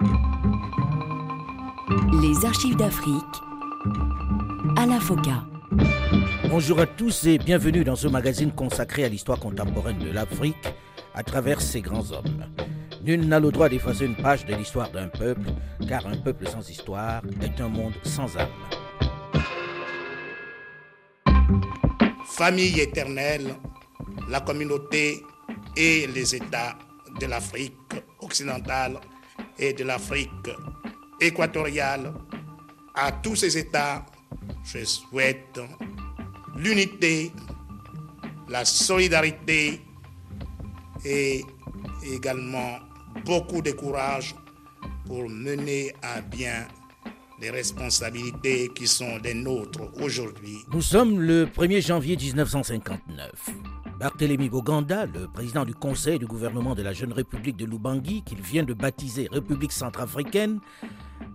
Les archives d'Afrique à la FOCA. Bonjour à tous et bienvenue dans ce magazine consacré à l'histoire contemporaine de l'Afrique à travers ses grands hommes. Nul n'a le droit d'effacer une page de l'histoire d'un peuple, car un peuple sans histoire est un monde sans âme. Famille éternelle, la communauté et les États de l'Afrique occidentale et de l'Afrique équatoriale. À tous ces États, je souhaite l'unité, la solidarité et également beaucoup de courage pour mener à bien les responsabilités qui sont les nôtres aujourd'hui. Nous sommes le 1er janvier 1959. Barthélemy Boganda, le président du conseil du gouvernement de la jeune République de Lubangui, qu'il vient de baptiser République centrafricaine,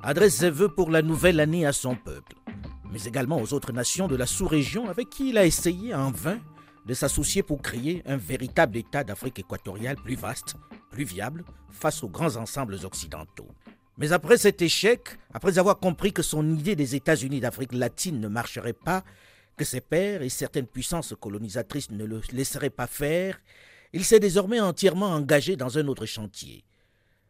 adresse ses vœux pour la nouvelle année à son peuple, mais également aux autres nations de la sous-région avec qui il a essayé en vain de s'associer pour créer un véritable État d'Afrique équatoriale plus vaste, plus viable face aux grands ensembles occidentaux. Mais après cet échec, après avoir compris que son idée des États-Unis d'Afrique latine ne marcherait pas, que ses pères et certaines puissances colonisatrices ne le laisseraient pas faire, il s'est désormais entièrement engagé dans un autre chantier.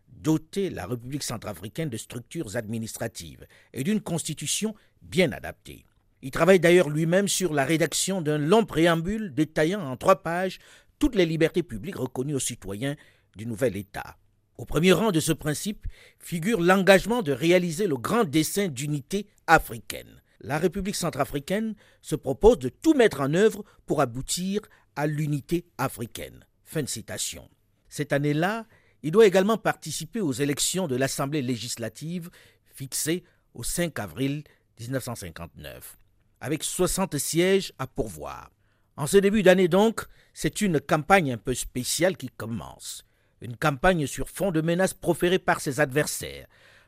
Doter la République centrafricaine de structures administratives et d'une constitution bien adaptée. Il travaille d'ailleurs lui-même sur la rédaction d'un long préambule détaillant en trois pages toutes les libertés publiques reconnues aux citoyens du nouvel État. Au premier rang de ce principe figure l'engagement de réaliser le grand dessein d'unité africaine. La République centrafricaine se propose de tout mettre en œuvre pour aboutir à l'unité africaine. Fin de citation. Cette année-là, il doit également participer aux élections de l'Assemblée législative fixées au 5 avril 1959, avec 60 sièges à pourvoir. En ce début d'année donc, c'est une campagne un peu spéciale qui commence. Une campagne sur fond de menaces proférées par ses adversaires,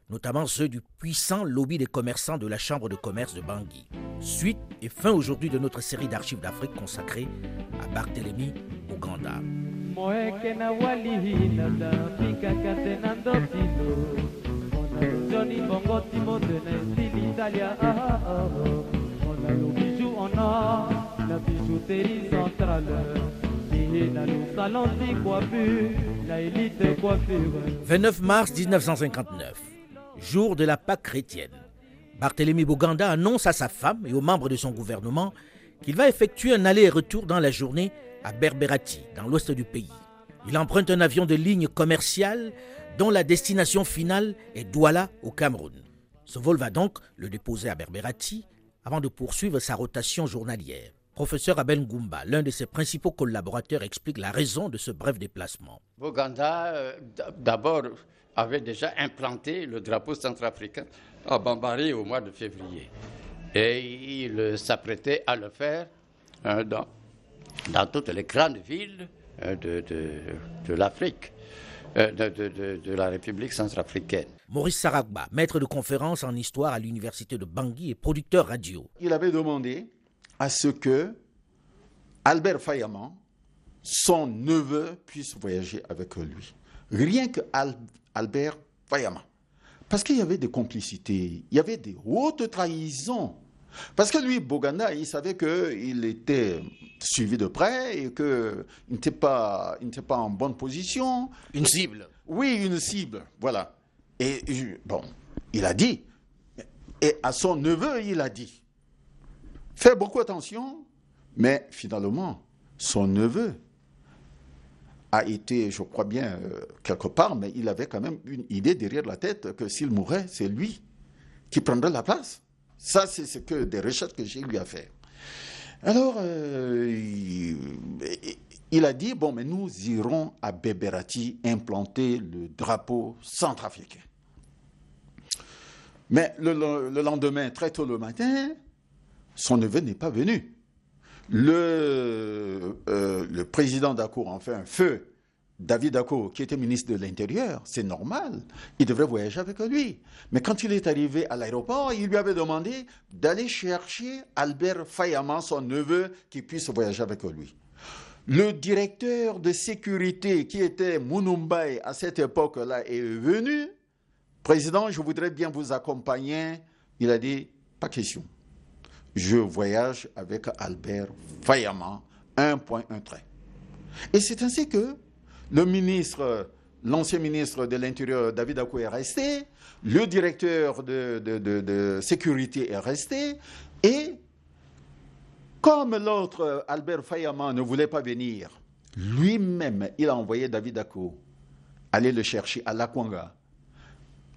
notamment ceux du puissant lobby des commerçants de la Chambre de commerce de Bangui. Suite et fin aujourd'hui de notre série d'archives d'Afrique consacrée à Barthélemy Ouganda. « 29 mars 1959, jour de la Pâque chrétienne. Barthélemy Boganda annonce à sa femme et aux membres de son gouvernement qu'il va effectuer un aller-retour dans la journée à Berberati, dans l'ouest du pays. Il emprunte un avion de ligne commerciale dont la destination finale est Douala au Cameroun. Ce vol va donc le déposer à Berberati avant de poursuivre sa rotation journalière. Professeur Abel Ngoumba, l'un de ses principaux collaborateurs, explique la raison de ce bref déplacement. Boganda, euh, d'abord, avait déjà implanté le drapeau centrafricain à Bambari au mois de février. Et il s'apprêtait à le faire euh, dans, dans, toutes les grandes villes euh, de, de, l'Afrique. De, de, la République centrafricaine. Maurice Saragba, maître de conférence en histoire à l'université de Bangui et producteur radio. Il avait demandé à ce que Albert Fayaman, son neveu, puisse voyager avec lui. Rien que Albert Fayaman. Parce qu'il y avait des complicités, il y avait des hautes trahisons. Parce que lui, Boganda, il savait qu'il était suivi de près et qu'il n'était pas, pas en bonne position. Une cible. Oui, une cible, voilà. Et bon, il a dit, et à son neveu, il a dit, fait beaucoup attention, mais finalement, son neveu a été, je crois bien, euh, quelque part, mais il avait quand même une idée derrière la tête que s'il mourait, c'est lui qui prendrait la place. Ça, c'est ce que des recherches que j'ai eu à faire. Alors, euh, il, a dit, bon, mais nous irons à Beberati implanter le drapeau centrafricain. Mais le, le lendemain, très tôt le matin, son neveu n'est pas venu. Le, euh, président d'Accour, enfin, feu David Accour, qui était ministre de l'Intérieur, c'est normal, il devrait voyager avec lui. Mais quand il est arrivé à l'aéroport, il lui avait demandé d'aller chercher Albert Fayama, son neveu, qui puisse voyager avec lui. Le directeur de sécurité, qui était Munumbai à cette époque-là, est venu Président, je voudrais bien vous accompagner. Il a dit, pas question. Je voyage avec Albert Fayama, un point, un trait. Et c'est ainsi que le ministre, l'ancien ministre de l'Intérieur, David Akou, est resté, le directeur de, sécurité est resté, et comme l'autre, Albert Fayama, ne voulait pas venir, lui-même, il a envoyé David Akou aller le chercher à Lakwanga.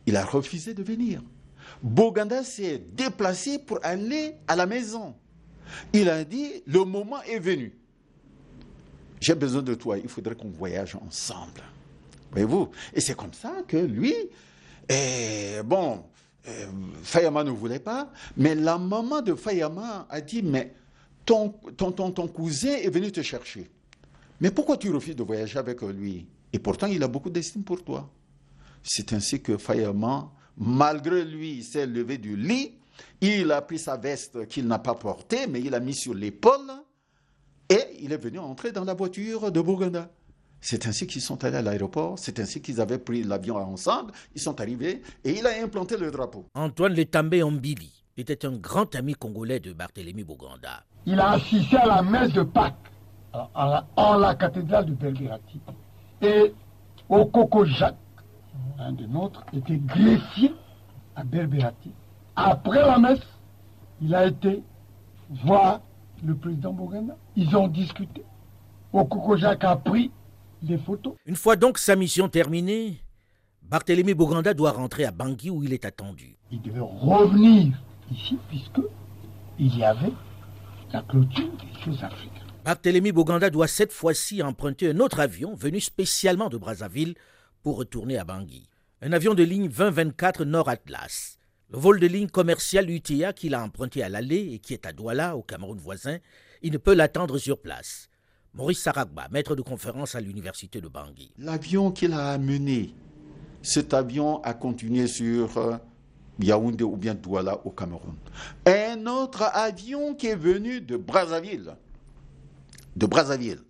Il a refusé de venir. Boganda s'est déplacé pour aller à la maison. Il a dit, le moment est venu. J'ai besoin de toi, il faudrait qu'on voyage ensemble. Voyez-vous? Et c'est comme ça que lui, eh, bon, eh, Fayama ne voulait pas, mais la maman de Fayama a dit, mais ton, ton, ton cousin est venu te chercher. Mais pourquoi tu refuses de voyager avec lui? Et pourtant, il a beaucoup d'estime pour toi. C'est ainsi que Fayama, malgré lui, s'est levé du lit. Il a pris sa veste qu'il n'a pas portée, mais il a mis sur l'épaule. Et il est venu entrer dans la voiture de Bouganda. C'est ainsi qu'ils sont allés à l'aéroport, c'est ainsi qu'ils avaient pris l'avion ensemble, ils sont arrivés et il a implanté le drapeau. Antoine Letambé Ombili était un grand ami congolais de Barthélemy Bouganda. Il a assisté à la messe de Pâques en la, cathédrale de Belgrati. Et au Coco Jacques, un de nôtres, était greffier à Belgrati. Après la messe, il a été voir le président Bouganda. Ils ont discuté. Jacques a pris des photos. Une fois donc sa mission terminée, Barthélemy Bouganda doit rentrer à Bangui où il est attendu. Il devait revenir ici puisque il y avait la clôture des choses africaines. Barthélemy Boganda doit cette fois-ci emprunter un autre avion venu spécialement de Brazzaville pour retourner à Bangui. Un avion de ligne 2024 Nord Atlas. Le vol de ligne commerciale UTA qu'il a emprunté à l'aller et qui est à Douala, au Cameroun voisin, il ne peut l'attendre sur place. Maurice Saragba, maître de conférence à l'université de Bangui. L'avion qu'il a amené, cet avion a continué sur euh, Yaoundé ou bien Douala au Cameroun. Un autre avion qui est venu de Brazzaville, de Brazzaville.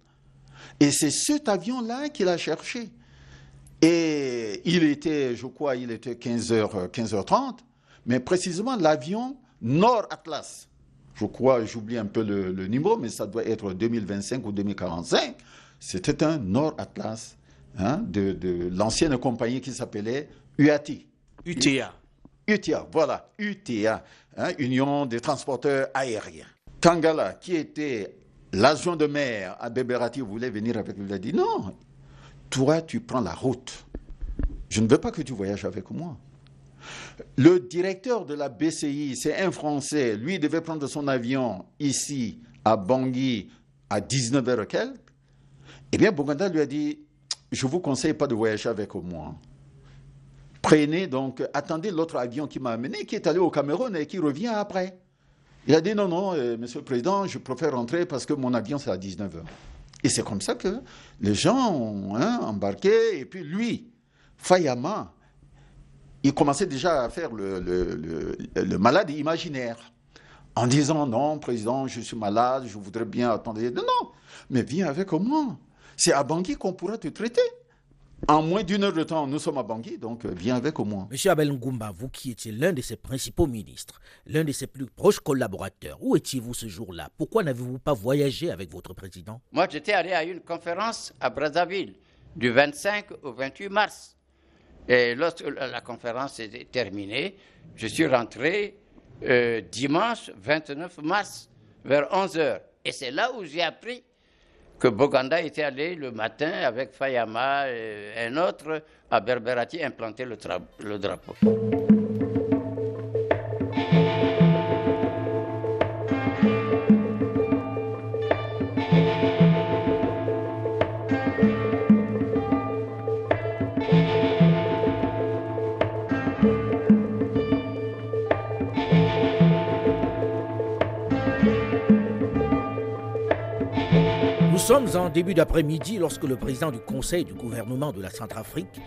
Et c'est cet avion-là qu'il a cherché. Et il était, je crois, il était 15h, 15h30, mais précisément l'avion Nord Atlas. Je crois, j'oublie un peu le, le, numéro, mais ça doit être 2025 ou 2045. C'était un Nord Atlas hein, de, de l'ancienne compagnie qui s'appelait UATI. UTA. UTA, voilà, UTA, hein, Union des transporteurs aériens. Tangala, qui était l'agent de maire à Beberati voulait venir avec lui, il a dit non, toi tu prends la route. Je ne veux pas que tu voyages avec moi. Le directeur de la BCI, c'est un Français, lui devait prendre son avion ici à Bangui à 19h quelques. Eh bien, Boganda lui a dit, je vous conseille pas de voyager avec moi. Prenez donc, attendez l'autre avion qui m'a amené, qui est allé au Cameroun et qui revient après. Il a dit non, non, euh, monsieur le président, je préfère rentrer parce que mon avion c'est à 19h. Et c'est comme ça que les gens ont hein, embarqué. Et puis lui, Fayama, il commençait déjà à faire le, le, malade imaginaire. En disant non, président, je suis malade, je voudrais bien attendre. Non, non, mais viens avec moi. C'est à Bangui qu'on pourra te traiter. En moins d'une heure de temps, nous sommes à Bangui, donc euh, viens avec au moins. Monsieur Abel Ngumba, vous qui étiez l'un de ses principaux ministres, l'un de ses plus proches collaborateurs, où étiez-vous ce jour-là? Pourquoi n'avez-vous pas voyagé avec votre président? Moi, j'étais allé à une conférence à Brazzaville du 25 au 28 mars. Et lorsque la conférence est terminée, je suis rentré euh, dimanche 29 mars vers 11 h Et c'est là où j'ai appris que Boganda était allé le matin avec Fayama et un autre à Berberati implanter le, le drapeau. Sommes en début d'après-midi lorsque le président du conseil du gouvernement de la Centrafrique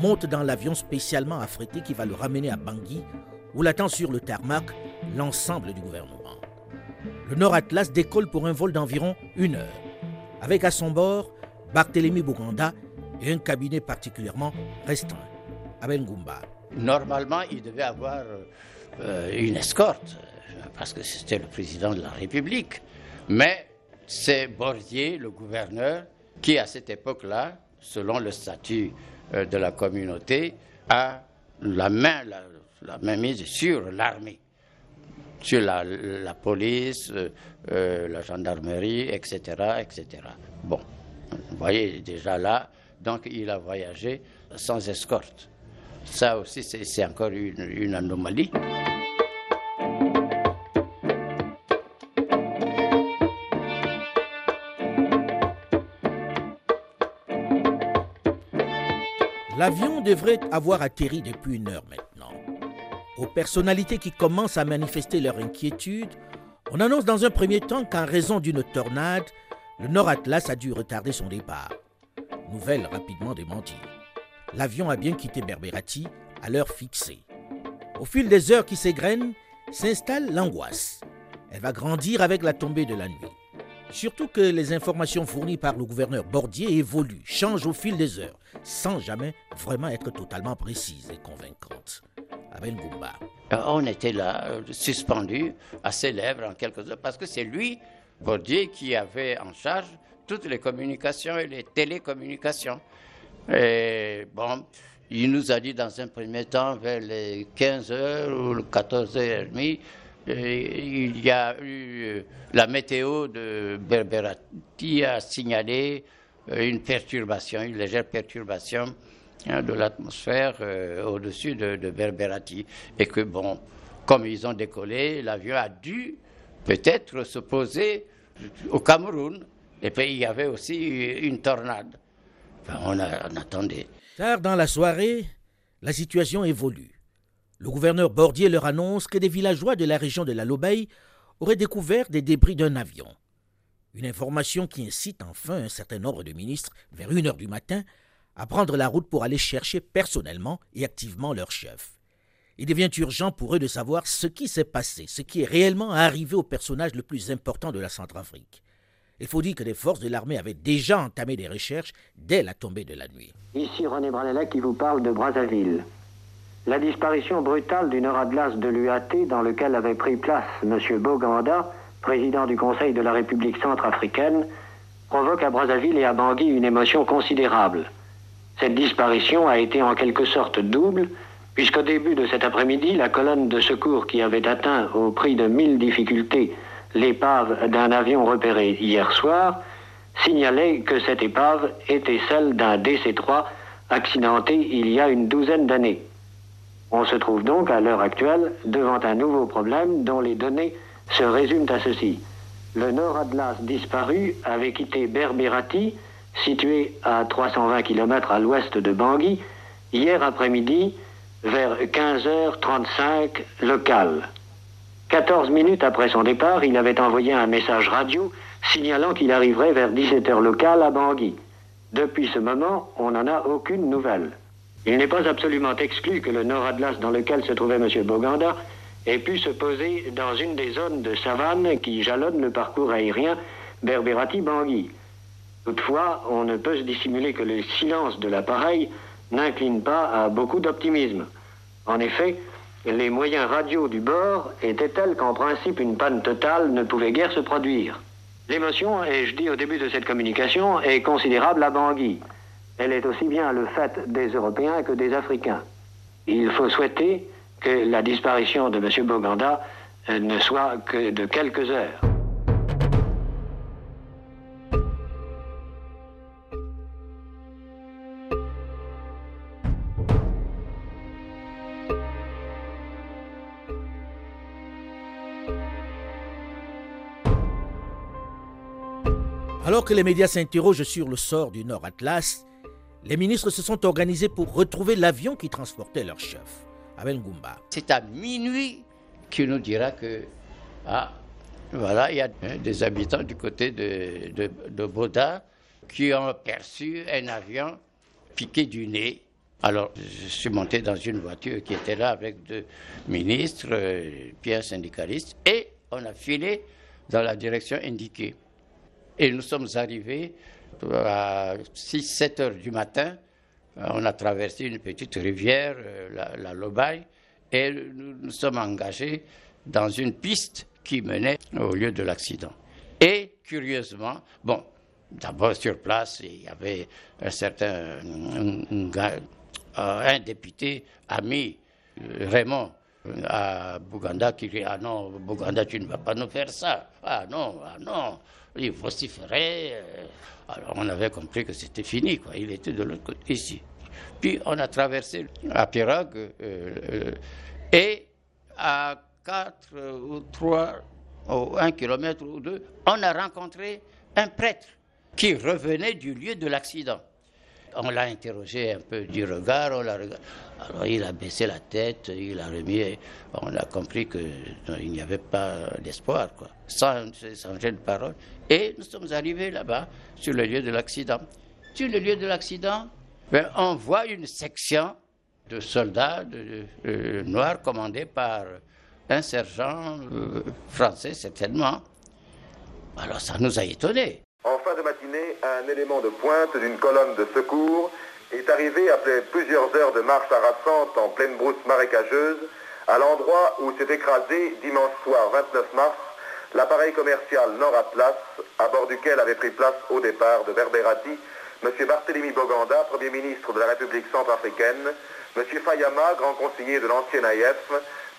monte dans l'avion spécialement affrété qui va le ramener à Bangui, où l'attend sur le tarmac l'ensemble du gouvernement. Le Nord Atlas décolle pour un vol d'environ une heure, avec à son bord Barthélemy Bouganda et un cabinet particulièrement restreint. Abel Goumba. Normalement, il devait avoir euh, une escorte, parce que c'était le président de la République. Mais c'est Bordier, le gouverneur, qui à cette époque-là, selon le statut euh, de la communauté, a la main, la, main mise sur l'armée, sur la, police, euh, la gendarmerie, etc., etc. Bon, vous voyez déjà là, donc il a voyagé sans escorte. Ça aussi, c'est encore une, anomalie. L'avion devrait avoir atterri depuis une heure maintenant. Aux personnalités qui commencent à manifester leur inquiétude, on annonce dans un premier temps qu'en raison d'une tornade, le Nord Atlas a dû retarder son départ. Nouvelle rapidement démentie l'avion a bien quitté Berberati à l'heure fixée. Au fil des heures qui s'égrènent, s'installe l'angoisse. Elle va grandir avec la tombée de la nuit. Surtout que les informations fournies par le gouverneur Bordier évoluent, changent au fil des heures, sans jamais vraiment être totalement précises et convaincantes. Abel Goumba. Euh, on était là, euh, suspendu à ses lèvres en quelques heures, parce que c'est lui, Bordier, qui avait en charge toutes les communications et les télécommunications. Et bon, il nous a dit dans un premier temps, vers les 15h ou 14h30, il y a eu euh, la météo de Berberati a signalé euh, une perturbation, une légère perturbation hein, de l'atmosphère euh, au-dessus de, de, Berberati. Et que, bon, comme ils ont décollé, l'avion a dû peut-être se poser au Cameroun. Et puis il y avait aussi une tornade on, attendait. Tard dans la soirée, la situation évolue. Le gouverneur Bordier leur annonce que des villageois de la région de la Lobeille auraient découvert des débris d'un avion. Une information qui incite enfin un certain nombre de ministres, vers une heure du matin, à prendre la route pour aller chercher personnellement et activement leur chef. Il devient urgent pour eux de savoir ce qui s'est passé, ce qui est réellement arrivé au personnage le plus important de la Centrafrique. Il faut dire que les forces de l'armée avaient déjà entamé des recherches dès la tombée de la nuit. Ici René Branella qui vous parle de Brazzaville. La disparition brutale du Nord Atlas de l'UAT dans lequel avait pris place M. Boganda, président du Conseil de la République centrafricaine, provoque à Brazzaville et à Bangui une émotion considérable. Cette disparition a été en quelque sorte double, puisqu'au début de cet après-midi, la colonne de secours qui avait atteint, au prix de mille difficultés, l'épave d'un avion repéré hier soir signalait que cette épave était celle d'un DC-3 accidenté il y a une douzaine d'années. On se trouve donc à l'heure actuelle devant un nouveau problème dont les données se résument à ceci. Le Nord Atlas disparu avait quitté Berbérati, situé à 320 km à l'ouest de Bangui, hier après-midi vers 15h35 local. 14 minutes après son départ, il avait envoyé un message radio signalant qu'il arriverait vers 17h local à Bangui. Depuis ce moment, on n'en a aucune nouvelle. Il n'est pas absolument exclu que le Nord Atlas dans lequel se trouvait M. Boganda ait pu se poser dans une des zones de savane qui jalonnent le parcours aérien Berberati-Bangui. Toutefois, on ne peut se dissimuler que le silence de l'appareil n'incline pas à beaucoup d'optimisme. En effet, les moyens radio du bord étaient tels qu'en principe une panne totale ne pouvait guère se produire. L'émotion, et je dis au début de cette communication, est considérable à Bangui. Elle est aussi bien le fait des Européens que des Africains. Il faut souhaiter que la disparition de M. Boganda euh, ne soit que de quelques heures. Alors que les médias s'interrogent sur le sort du Nord Atlas, les ministres se sont organisés pour retrouver l'avion qui transportait leur chef, Abel Goumba. C'est à minuit qu'il nous dira que, ah, voilà, il y a des habitants du côté de, de, Boda qui ont perçu un avion piqué du nez. Alors, je suis monté dans une voiture qui était là avec deux ministres, euh, un syndicaliste, et on a filé dans la direction indiquée. Et nous sommes arrivés à 6-7 heures du matin on a traversé une petite rivière, euh, la, la Lobaye, et nous nous sommes engagés dans une piste qui menait au lieu de l'accident. Et curieusement, bon, d'abord sur place, il y avait un certain un, un député ami, Raymond, à Bouganda qui dit Ah non, Bouganda, tu ne vas pas nous faire ça. Ah non, ah non, il vociférait. Alors on avait compris que c'était fini, quoi. Il était de l'autre côté, ici. Puis on a traversé la pirogue euh, euh, et à 4 ou 3 ou 1 kilomètre ou 2, on a rencontré un prêtre qui revenait du lieu de l'accident. On l'a interrogé un peu du regard, Alors il a baissé la tête, il a remis, on a compris qu'il n'y avait pas d'espoir, sans changer de parole. Et nous sommes arrivés là-bas, sur le lieu de l'accident. Sur le lieu de l'accident, ben, on voit une section de soldats noirs commandés par un sergent euh, français, certainement. Alors ça nous a étonnés. En fin de matinée, un élément de pointe d'une colonne de secours est arrivé après plusieurs heures de marche harassante en pleine brousse marécageuse à l'endroit où s'est écrasé dimanche soir 29 mars l'appareil commercial Nord Atlas à bord duquel avait pris place au départ de Verberati M. Barthélemy Boganda, Premier ministre de la République centrafricaine, M. Fayama, grand conseiller de l'ancien AIF,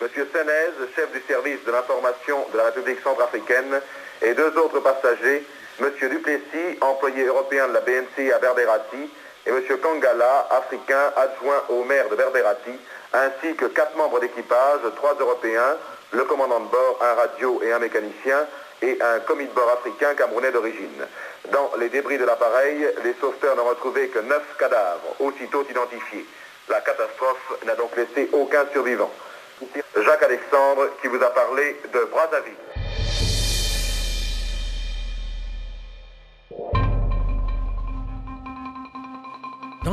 M. Senez, chef du service de l'information de la République centrafricaine, et deux autres passagers M. Duplessis, employé européen de la BNC à Berberati, et M. Kangala, africain adjoint au maire de Berberati, ainsi que quatre membres d'équipage, trois Européens, le commandant de bord, un radio et un mécanicien, et un commis de bord africain camerounais d'origine. Dans les débris de l'appareil, les sauveteurs n'ont retrouvé que neuf cadavres, aussitôt identifiés. La catastrophe n'a donc laissé aucun survivant. Jacques Alexandre qui vous a parlé de Brazzaville.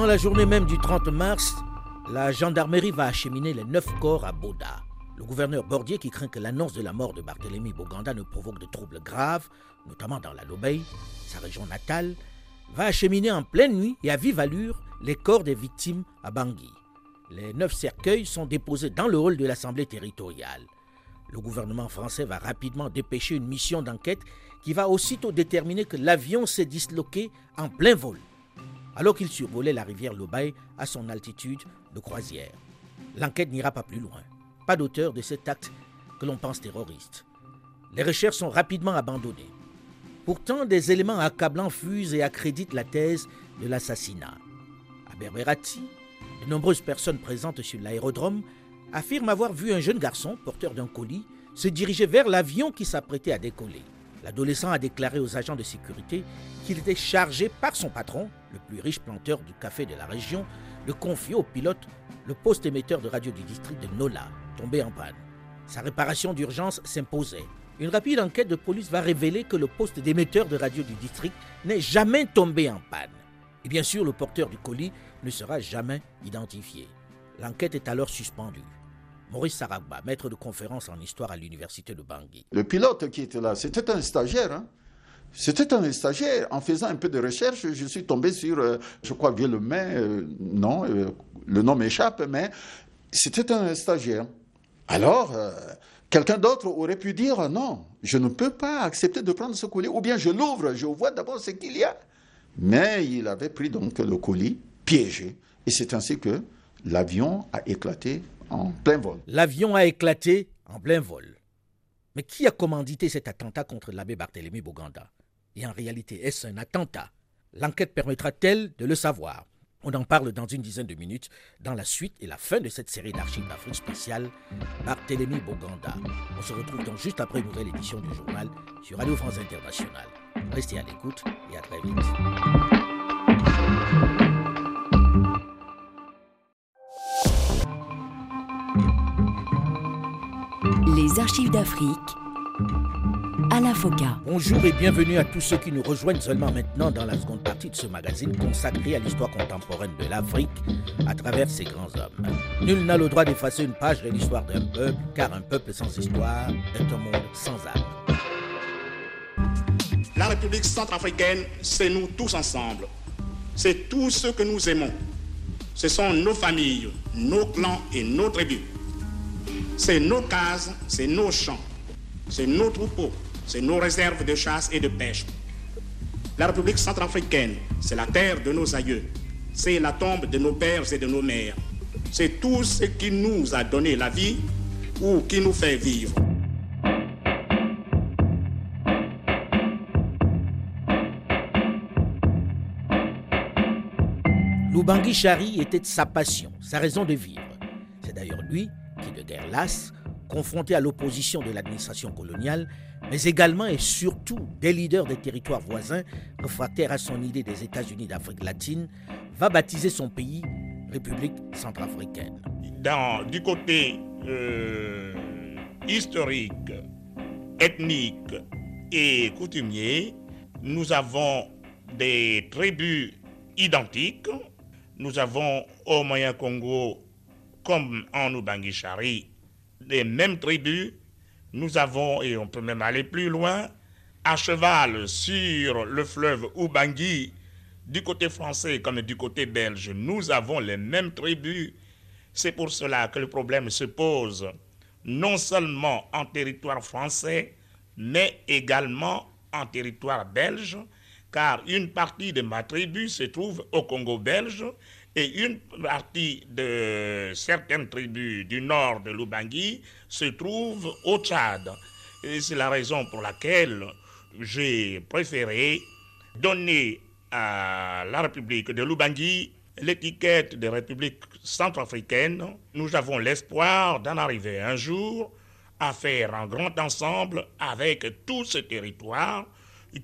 Dans la journée même du 30 mars, la gendarmerie va acheminer les neuf corps à Boda. Le gouverneur Bordier, qui craint que l'annonce de la mort de Barthélemy Boganda ne provoque de troubles graves, notamment dans la Lobey, sa région natale, va acheminer en pleine nuit et à vive allure les corps des victimes à Bangui. Les neuf cercueils sont déposés dans le hall de l'Assemblée territoriale. Le gouvernement français va rapidement dépêcher une mission d'enquête qui va aussitôt déterminer que l'avion s'est disloqué en plein vol alors qu'il survolait la rivière Lobaye à son altitude de croisière. L'enquête n'ira pas plus loin. Pas d'auteur de cet acte que l'on pense terroriste. Les recherches sont rapidement abandonnées. Pourtant, des éléments accablants fusent et accréditent la thèse de l'assassinat. À Berberati, de nombreuses personnes présentes sur l'aérodrome affirment avoir vu un jeune garçon, porteur d'un colis, se diriger vers l'avion qui s'apprêtait à décoller. L'adolescent a déclaré aux agents de sécurité qu'il était chargé par son patron, le plus riche planteur du café de la région, de confier au pilote le poste émetteur de radio du district de Nola, tombé en panne. Sa réparation d'urgence s'imposait. Une rapide enquête de police va révéler que le poste d'émetteur de radio du district n'est jamais tombé en panne. Et bien sûr, le porteur du colis ne sera jamais identifié. L'enquête est alors suspendue. Maurice Saragba, maître de conférence en histoire à l'université de Bangui. Le pilote qui était là, c'était un stagiaire. Hein. C'était un stagiaire. En faisant un peu de recherche, je suis tombé sur, euh, je crois, euh, non, euh, le nom m'échappe, mais c'était un stagiaire. Alors, quelqu'un d'autre aurait pu dire non, je ne peux pas accepter de prendre ce colis, ou bien je l'ouvre, je vois d'abord ce qu'il y a. Mais il avait pris donc le colis piégé, et c'est ainsi que l'avion a éclaté L'avion a éclaté en plein vol. Mais qui a commandité cet attentat contre l'abbé Barthélemy Boganda? Et en réalité, est-ce un attentat? L'enquête permettra-t-elle de le savoir? On en parle dans une dizaine de minutes, dans la suite et la fin de cette série d'archives d'Afrique spéciale, Barthélemy Boganda. On se retrouve donc juste après une nouvelle édition du journal sur Radio France Internationale. Restez à l'écoute et à très vite. Les archives d'Afrique à la FOCA. Bonjour et bienvenue à tous ceux qui nous rejoignent seulement maintenant dans la seconde partie de ce magazine consacré à l'histoire contemporaine de l'Afrique à travers ses grands hommes. Nul n'a le droit d'effacer une page de l'histoire d'un peuple, car un peuple sans histoire est un monde sans âme. La République centrafricaine, c'est nous tous ensemble. C'est tous ceux que nous aimons. Ce sont nos familles, nos clans et nos tribus. C'est nos cases, c'est nos champs, c'est nos troupeaux, c'est nos réserves de chasse et de pêche. La République centrafricaine, c'est la terre de nos aïeux, c'est la tombe de nos pères et de nos mères. C'est tout ce qui nous a donné la vie ou qui nous fait vivre. Lubangui Chari était sa passion, sa raison de vivre. C'est d'ailleurs lui qui, de guerre lasse, confronté à l'opposition de l'administration coloniale, mais également et surtout des leaders des territoires voisins, réfractaires à son idée des États-Unis d'Afrique latine, va baptiser son pays République centrafricaine. Dans, du côté euh, historique, ethnique et coutumier, nous avons des tribus identiques. Nous avons au Moyen Congo, comme en Ubangi-Chari, les mêmes tribus. Nous avons, et on peut même aller plus loin, à cheval sur le fleuve Ubangi, du côté français comme du côté belge, nous avons les mêmes tribus. C'est pour cela que le problème se pose non seulement en territoire français, mais également en territoire belge, car une partie de ma tribu se trouve au Congo belge et une partie de certaines tribus du nord de l'Ubangi se trouve au Tchad. C'est la raison pour laquelle j'ai préféré donner à la République de l'Ubangi l'étiquette de République centrafricaine. Nous avons l'espoir d'en arriver un jour à faire un grand ensemble avec tout ce territoire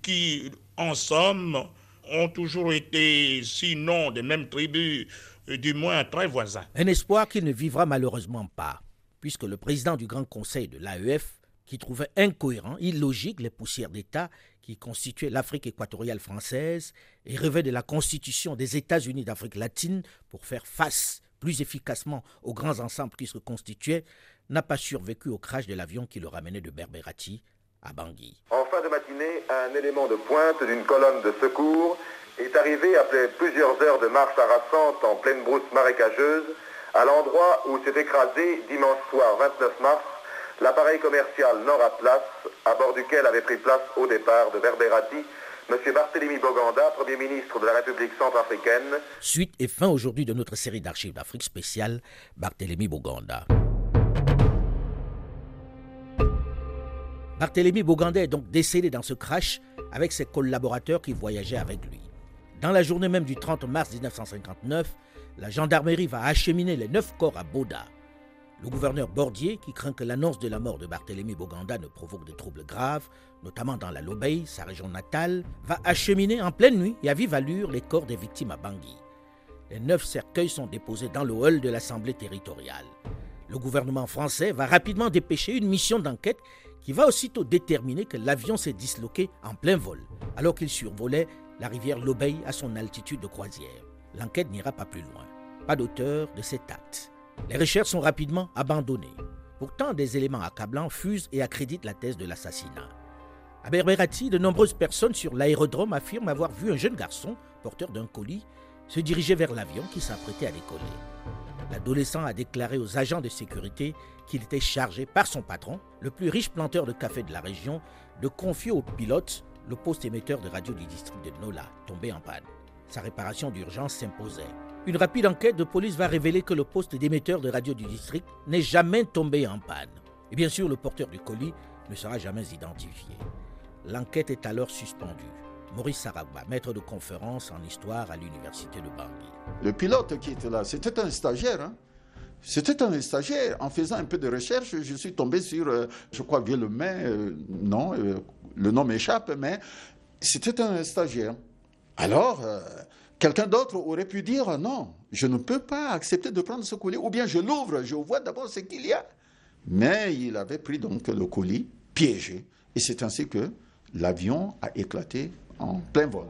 qui, en somme, ont toujours été, sinon des mêmes tribus, du moins très voisins. Un espoir qui ne vivra malheureusement pas, puisque le président du Grand Conseil de l'AEF, qui trouvait incohérent, illogique les poussières d'État qui constituaient l'Afrique équatoriale française et rêvait de la constitution des États-Unis d'Afrique latine pour faire face plus efficacement aux grands ensembles qui se constituaient, n'a pas survécu au crash de l'avion qui le ramenait de Berberati à Bangui. En fin de matinée, un élément de pointe d'une colonne de secours est arrivé après plusieurs heures de marche harassante en pleine brousse marécageuse à l'endroit où s'est écrasé dimanche soir 29 mars l'appareil commercial Nord Atlas, à bord duquel avait pris place au départ de Berberati M. Barthélemy Boganda, Premier ministre de la République centrafricaine. Suite et fin aujourd'hui de notre série d'archives d'Afrique spéciale, Barthélemy Boganda. Barthélemy Boganda est donc décédé dans ce crash avec ses collaborateurs qui voyageaient avec lui. Dans la journée même du 30 mars 1959, la gendarmerie va acheminer les neuf corps à Boda. Le gouverneur Bordier, qui craint que l'annonce de la mort de Barthélemy Boganda ne provoque des troubles graves, notamment dans la Lobey, sa région natale, va acheminer en pleine nuit et à vive allure les corps des victimes à Bangui. Les neuf cercueils sont déposés dans le hall de l'Assemblée territoriale. Le gouvernement français va rapidement dépêcher une mission d'enquête qui va aussitôt déterminer que l'avion s'est disloqué en plein vol, alors qu'il survolait la rivière Lobey à son altitude de croisière. L'enquête n'ira pas plus loin. Pas d'auteur de cet acte. Les recherches sont rapidement abandonnées. Pourtant, des éléments accablants fusent et accréditent la thèse de l'assassinat. À Berberati, de nombreuses personnes sur l'aérodrome affirment avoir vu un jeune garçon, porteur d'un colis, se diriger vers l'avion qui s'apprêtait à décoller. L'adolescent a déclaré aux agents de sécurité qu'il était chargé par son patron, le plus riche planteur de café de la région, de confier au pilote le poste émetteur de radio du district de Nola, tombé en panne. Sa réparation d'urgence s'imposait. Une rapide enquête de police va révéler que le poste d'émetteur de radio du district n'est jamais tombé en panne. Et bien sûr, le porteur du colis ne sera jamais identifié. L'enquête est alors suspendue. Maurice Saragba, maître de conférence en histoire à l'université de Bangui. Le pilote qui était là, c'était un stagiaire. Hein. C'était un stagiaire. En faisant un peu de recherche, je suis tombé sur, euh, je crois, Villemain, euh, non, euh, le nom m'échappe, mais c'était un stagiaire. Alors, Quelqu'un d'autre aurait pu dire non, je ne peux pas accepter de prendre ce colis, ou bien je l'ouvre, je vois d'abord ce qu'il y a. Mais il avait pris donc le colis piégé, et c'est ainsi que l'avion a éclaté en plein vol.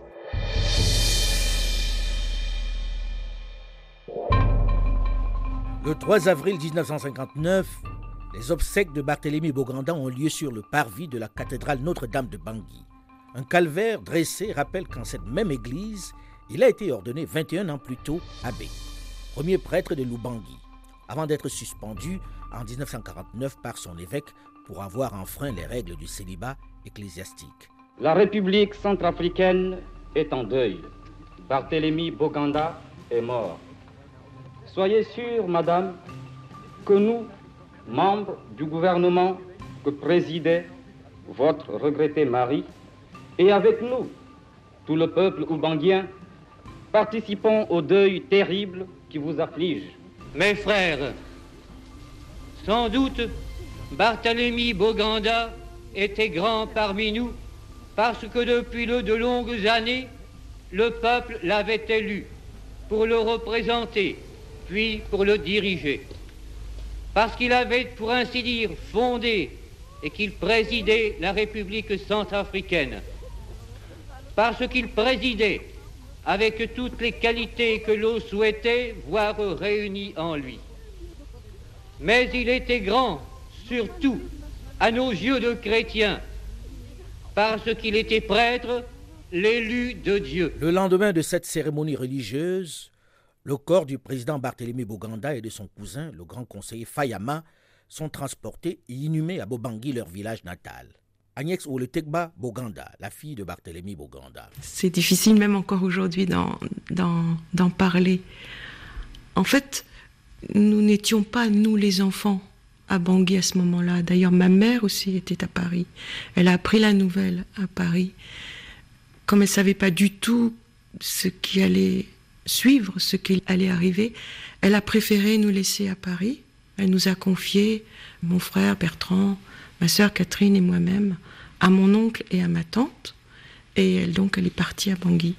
Le 3 avril 1959, les obsèques de Barthélemy Bogranda ont lieu sur le parvis de la cathédrale Notre-Dame de Bangui. Un calvaire dressé rappelle qu'en cette même église, il a été ordonné 21 ans plus tôt abbé. premier prêtre de Lubangui, avant d'être suspendu en 1949 par son évêque pour avoir enfreint les règles du célibat ecclésiastique. La République centrafricaine est en deuil. Barthélemy Boganda est mort. Soyez sûre, madame, que nous, membres du gouvernement que présidait votre regretté mari, et avec nous, tout le peuple oubanguien, participons au deuil terrible qui vous afflige. Mes frères, sans doute, Barthélemy Boganda était grand parmi nous parce que depuis de longues années, le peuple l'avait élu pour le représenter, puis pour le diriger. Parce qu'il avait, pour ainsi dire, fondé et qu'il présidait la République centrafricaine. Parce qu'il présidait avec toutes les qualités que l'on souhaitait voir réunies en lui. Mais il était grand, surtout à nos yeux de chrétiens, parce qu'il était prêtre, l'élu de Dieu. Le lendemain de cette cérémonie religieuse, le corps du président Barthélemy Boganda et de son cousin, le grand conseiller Fayama, sont transportés et inhumés à Bobangui, leur village natal. Agnès Oletekba Boganda, la fille de Barthélemy Boganda. C'est difficile même encore aujourd'hui d'en parler. En fait, nous n'étions pas, nous les enfants, à Bangui à ce moment-là. D'ailleurs, ma mère aussi était à Paris. Elle a appris la nouvelle à Paris. Comme elle savait pas du tout ce qui allait suivre, ce qui allait arriver, elle a préféré nous laisser à Paris. Elle nous a confié, mon frère Bertrand, ma sœur Catherine et moi-même, à mon oncle et à ma tante. Et elle, donc, elle est partie à Bangui.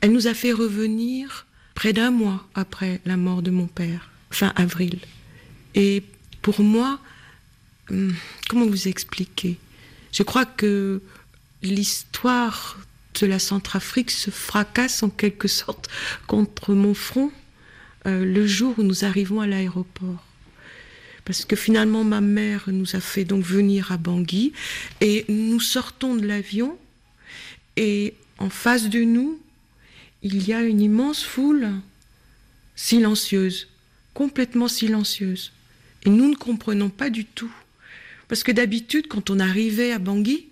Elle nous a fait revenir près d'un mois après la mort de mon père, fin avril. Et pour moi, hum, comment vous expliquer? Je crois que l'histoire de la Centrafrique se fracasse en quelque sorte contre mon front euh, le jour où nous arrivons à l'aéroport. Parce que finalement, ma mère nous a fait donc venir à Bangui et nous sortons de l'avion et en face de nous, il y a une immense foule silencieuse, complètement silencieuse. Et nous ne comprenons pas du tout. Parce que d'habitude, quand on arrivait à Bangui,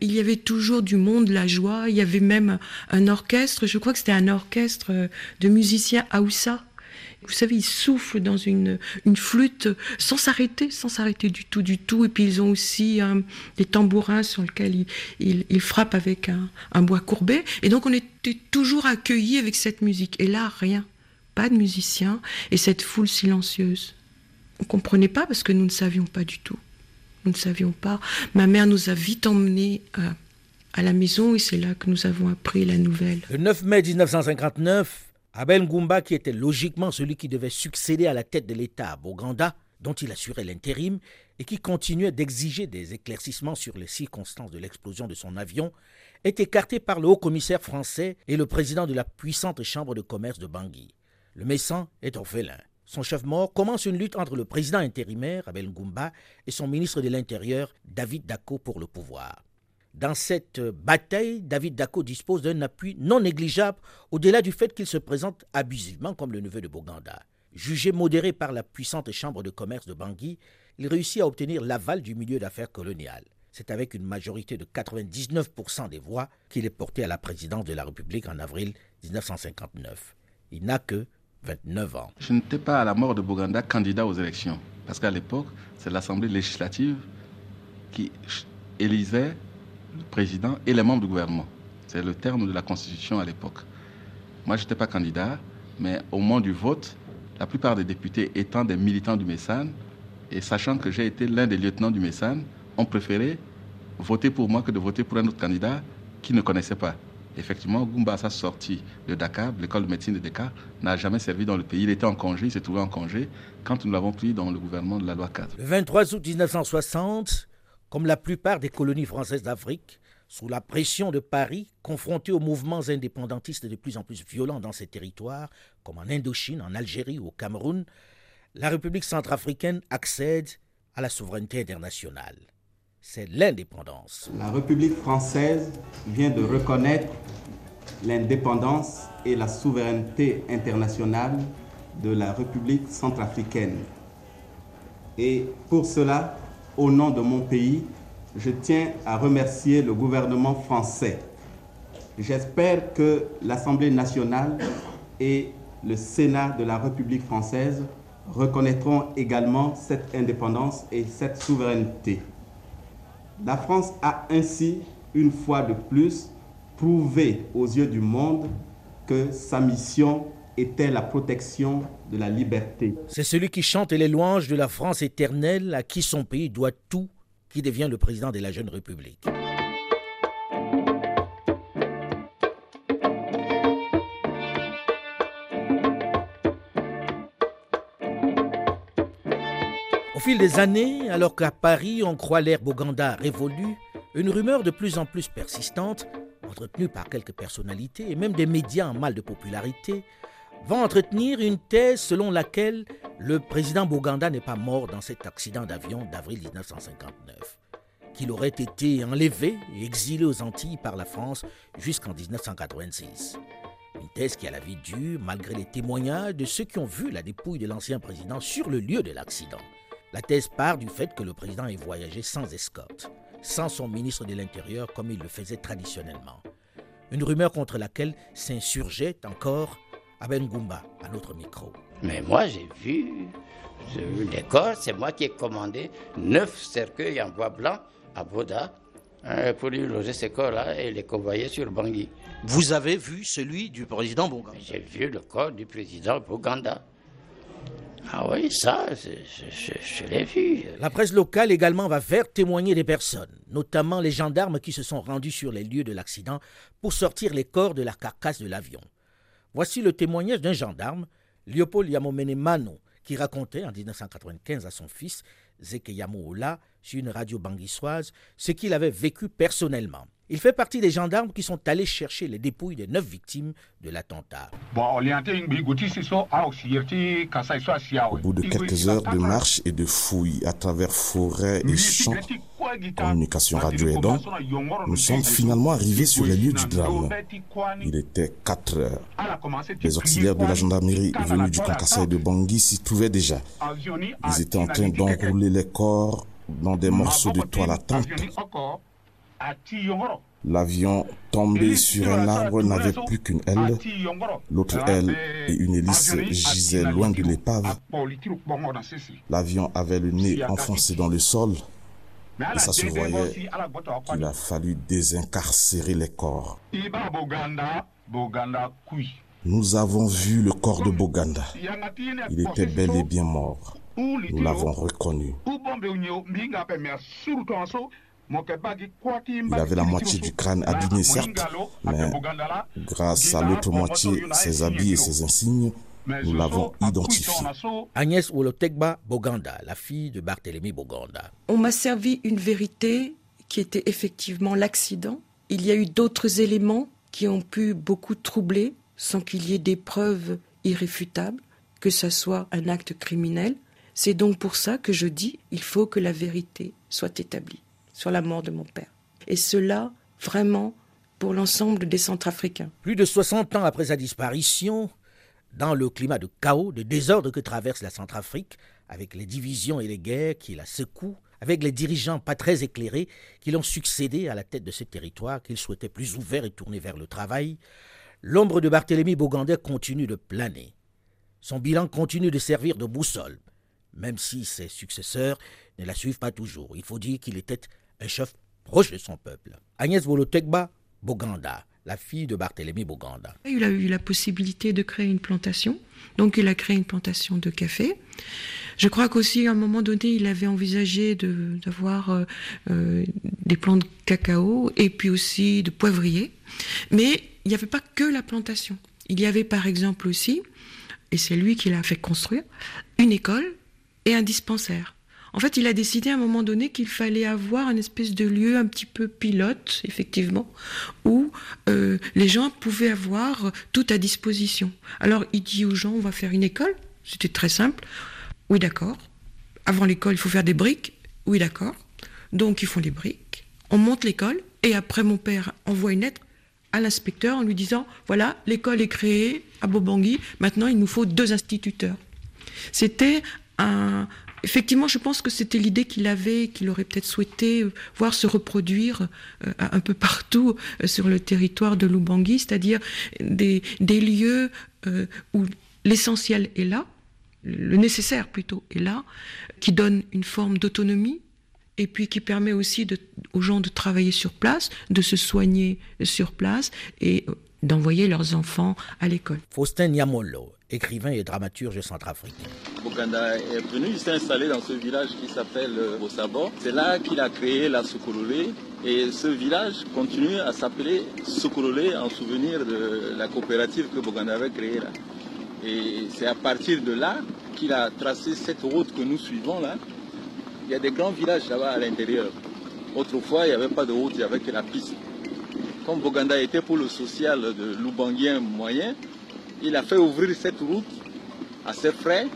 il y avait toujours du monde, la joie, il y avait même un orchestre, je crois que c'était un orchestre de musiciens Aoussa. Vous savez, ils soufflent dans une, flûte sans s'arrêter, sans s'arrêter du tout, du tout. Et puis ils ont aussi euh, des tambourins sur lesquels ils, ils, frappent avec un, un, bois courbé. Et donc on était toujours accueillis avec cette musique. Et là, rien. Pas de musiciens et cette foule silencieuse. On comprenait pas parce que nous ne savions pas du tout. Nous ne savions pas. Ma mère nous a vite emmenés euh, à la maison et c'est là que nous avons appris la nouvelle. Le 9 mai 1959, Abel Ngumba, qui était logiquement celui qui devait succéder à la tête de l'État à Boganda, dont il assurait l'intérim et qui continuait d'exiger des éclaircissements sur les circonstances de l'explosion de son avion, est écarté par le haut-commissaire français et le président de la puissante chambre de commerce de Bangui. Le Messan est orphelin. Son chef mort commence une lutte entre le président intérimaire, Abel Ngumba, et son ministre de l'Intérieur, David Dako, pour le pouvoir. Dans cette bataille, David Dako dispose d'un appui non négligeable au-delà du fait qu'il se présente abusivement comme le neveu de Boganda. Jugé modéré par la puissante chambre de commerce de Bangui, il réussit à obtenir l'aval du milieu d'affaires colonial. C'est avec une majorité de 99% des voix qu'il est porté à la présidence de la République en avril 1959. Il n'a que 29 ans. Je n'étais pas à la mort de Boganda candidat aux élections, parce qu'à l'époque, c'est l'Assemblée législative qui élisait le président et les membres du gouvernement. C'est le terme de la Constitution à l'époque. Moi, je n'étais pas candidat, mais au moment du vote, la plupart des députés étant des militants du MESSAN, et sachant que j'ai été l'un des lieutenants du MESSAN, ont préféré voter pour moi que de voter pour un autre candidat qu'ils ne connaissaient pas. Effectivement, Goumba, sa sortie de Dakar, l'école de médecine de Dakar, n'a jamais servi dans le pays. Il était en congé, il s'est trouvé en congé quand nous l'avons pris dans le gouvernement de la loi 4. Le 23 août 1960, comme la plupart des colonies françaises d'Afrique, sous la pression de Paris, confronté aux mouvements indépendantistes de plus en plus violents dans ces territoires, comme en Indochine, en Algérie ou au Cameroun, la République centrafricaine accède à la souveraineté internationale. C'est l'indépendance. La République française vient de reconnaître l'indépendance et la souveraineté internationale de la République centrafricaine. Et pour cela, au nom de mon pays, je tiens à remercier le gouvernement français. J'espère que l'Assemblée nationale et le Sénat de la République française reconnaîtront également cette indépendance et cette souveraineté. La France a ainsi, une fois de plus, prouvé aux yeux du monde que sa mission était la protection de la liberté. C'est celui qui chante les louanges de la France éternelle, à qui son pays doit tout, qui devient le président de la jeune République. Fil des années, alors qu'à Paris on croit l'ère Boganda révolue, une rumeur de plus en plus persistante, entretenue par quelques personnalités et même des médias en mal de popularité, va entretenir une thèse selon laquelle le président Boganda n'est pas mort dans cet accident d'avion d'avril 1959, qu'il aurait été enlevé et exilé aux Antilles par la France jusqu'en 1986. Une thèse qui a la vie dure malgré les témoignages de ceux qui ont vu la dépouille de l'ancien président sur le lieu de l'accident. La thèse part du fait que le président ait voyagé sans escorte, sans son ministre de l'Intérieur comme il le faisait traditionnellement. Une rumeur contre laquelle s'insurgeait encore Aben Goumba à notre micro. Mais moi, j'ai vu, j'ai vu les corps, c'est moi qui ai commandé neuf cercueils en bois blanc à Boda hein, pour lui loger ces corps-là et les convoyer sur Bangui. Vous avez vu celui du président Boganda J'ai vu le corps du président Boganda. Ah oui, ça, je, l'ai vu. La presse locale également va faire témoigner des personnes, notamment les gendarmes qui se sont rendus sur les lieux de l'accident pour sortir les corps de la carcasse de l'avion. Voici le témoignage d'un gendarme, Léopold Yamomene Mano, qui racontait en 1995 à son fils, Zeke Yamoola, sur une radio banguissoise, ce qu'il avait vécu personnellement. Il fait partie des gendarmes qui sont allés chercher les dépouilles des neuf victimes de l'attentat. Au bout de quelques heures de marche et de fouilles à travers forêts et champs, communication radio aidant, nous sommes finalement arrivés sur les lieux du drame. Il était 4 heures. Les auxiliaires de la gendarmerie venus du Concassé de Bangui s'y trouvaient déjà. Ils étaient en train d'enrouler les corps dans des morceaux de toile à tente. L'avion tombé sur un arbre n'avait plus qu'une aile. L'autre aile et une hélice gisaient loin de l'épave. L'avion avait le nez enfoncé dans le sol. Et ça se voyait qu'il a fallu désincarcérer les corps. Nous avons vu le corps de Boganda. Il était bel et bien mort. Nous l'avons reconnu. Il avait la moitié du crâne abîmé, certes, mais grâce à l'autre moitié, ses habits et ses insignes, nous l'avons identifié. Agnès Wolotekba Boganda, la fille de Barthélemy Boganda. On m'a servi une vérité qui était effectivement l'accident. Il y a eu d'autres éléments qui ont pu beaucoup troubler sans qu'il y ait des preuves irréfutables, que ce soit un acte criminel. C'est donc pour ça que je dis il faut que la vérité soit établie sur la mort de mon père. Et cela, vraiment, pour l'ensemble des Centrafricains. Plus de 60 ans après sa disparition, dans le climat de chaos, de désordre que traverse la Centrafrique, avec les divisions et les guerres qui la secouent, avec les dirigeants pas très éclairés qui l'ont succédé à la tête de ce territoire qu'il souhaitait plus ouvert et tourné vers le travail, l'ombre de Barthélemy Bogandais continue de planer. Son bilan continue de servir de boussole, même si ses successeurs ne la suivent pas toujours. Il faut dire qu'il était un chef proche de son peuple. Agnès Volotekba Boganda, la fille de Barthélemy Boganda. Il a eu la possibilité de créer une plantation, donc il a créé une plantation de café. Je crois qu'aussi à un moment donné, il avait envisagé d'avoir euh, euh, des plants de cacao et puis aussi de poivrier. Mais il n'y avait pas que la plantation. Il y avait par exemple aussi, et c'est lui qui l'a fait construire, une école et un dispensaire. En fait, il a décidé à un moment donné qu'il fallait avoir une espèce de lieu un petit peu pilote, effectivement, où euh, les gens pouvaient avoir tout à disposition. Alors, il dit aux gens, on va faire une école. C'était très simple. Oui, d'accord. Avant l'école, il faut faire des briques. Oui, d'accord. Donc, ils font les briques. On monte l'école. Et après, mon père envoie une lettre à l'inspecteur en lui disant voilà, l'école est créée à Bobangui, maintenant il nous faut deux instituteurs. C'était un. Effectivement, je pense que c'était l'idée qu'il avait, qu'il aurait peut-être souhaité euh, voir se reproduire euh, un peu partout euh, sur le territoire de Lubangui, c'est-à-dire des, lieux où l'essentiel est là, le nécessaire plutôt est là, qui donne une forme d'autonomie et puis qui permet aussi aux gens de travailler sur place, de se soigner sur place et d'envoyer leurs enfants à l'école. Faustin Niamolo, écrivain et dramaturge centrafricain. Boganda est venu, installé dans ce village qui s'appelle euh, Bosabo. C'est là qu'il a créé la Sokololé. Et ce village continue à s'appeler Sokololé en souvenir de la coopérative que Boganda avait créée là. Et c'est à partir de là qu'il a tracé cette route que nous suivons là. Il y a des grands villages là-bas à l'intérieur. Autrefois, il n'y avait pas de route, il n'y avait que la piste. Comme Boganda était pour le social de Loubanguien moyen, il a fait ouvrir cette route à ses frais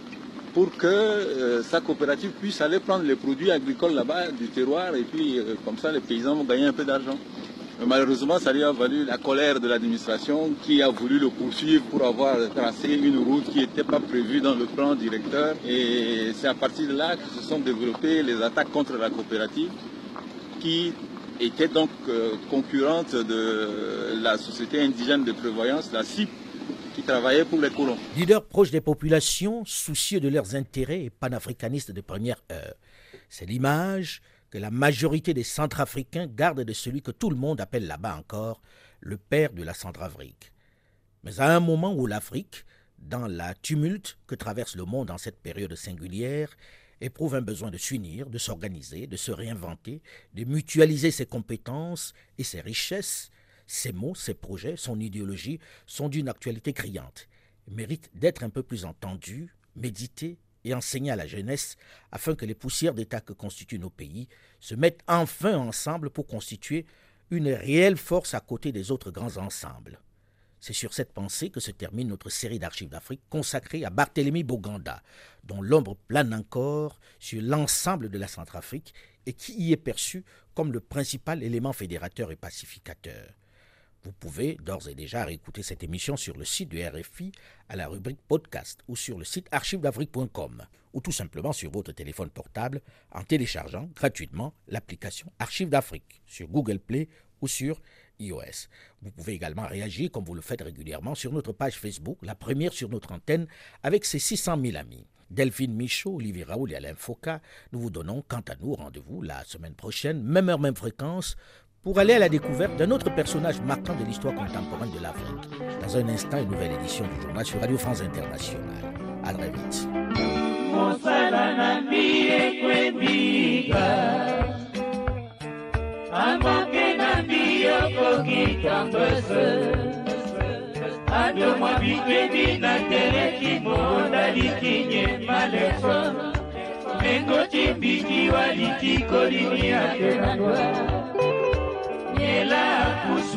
pour que euh, sa coopérative puisse aller prendre les produits agricoles là-bas du terroir et puis euh, comme ça les paysans vont gagner un peu d'argent. Malheureusement, ça lui a valu la colère de l'administration qui a voulu le poursuivre pour avoir tracé une route qui n'était pas prévue dans le plan directeur. Et c'est à partir de là que se sont développées les attaques contre la coopérative qui était donc euh, concurrente de la société indigène de prévoyance, la CIP, Leader proche des populations, soucieux de leurs intérêts et panafricanistes de première heure. C'est l'image que la majorité des Centrafricains gardent de celui que tout le monde appelle là-bas encore le père de la Centrafrique. Mais à un moment où l'Afrique, dans la tumulte que traverse le monde en cette période singulière, éprouve un besoin de s'unir, de s'organiser, de se réinventer, de mutualiser ses compétences et ses richesses, ses mots, ses projets, son idéologie sont d'une actualité criante, méritent d'être un peu plus entendus, médités et enseignés à la jeunesse afin que les poussières d'État que constituent nos pays se mettent enfin ensemble pour constituer une réelle force à côté des autres grands ensembles. C'est sur cette pensée que se termine notre série d'archives d'Afrique consacrée à Barthélemy Boganda, dont l'ombre plane encore sur l'ensemble de la Centrafrique et qui y est perçu comme le principal élément fédérateur et pacificateur. Vous pouvez d'ores et déjà réécouter cette émission sur le site du RFI à la rubrique podcast ou sur le site archivedafrique.com ou tout simplement sur votre téléphone portable en téléchargeant gratuitement l'application Archives d'Afrique sur Google Play ou sur iOS. Vous pouvez également réagir comme vous le faites régulièrement sur notre page Facebook, la première sur notre antenne, avec ses 600 000 amis. Delphine Michaud, Olivier Raoul et Alain Foucault, nous vous donnons quant à nous rendez-vous la semaine prochaine, même heure, même fréquence, pour aller à la découverte d'un autre personnage marquant de l'histoire contemporaine de l'Afrique. Dans un instant, une nouvelle édition du journal sur Radio France Internationale. À très vite.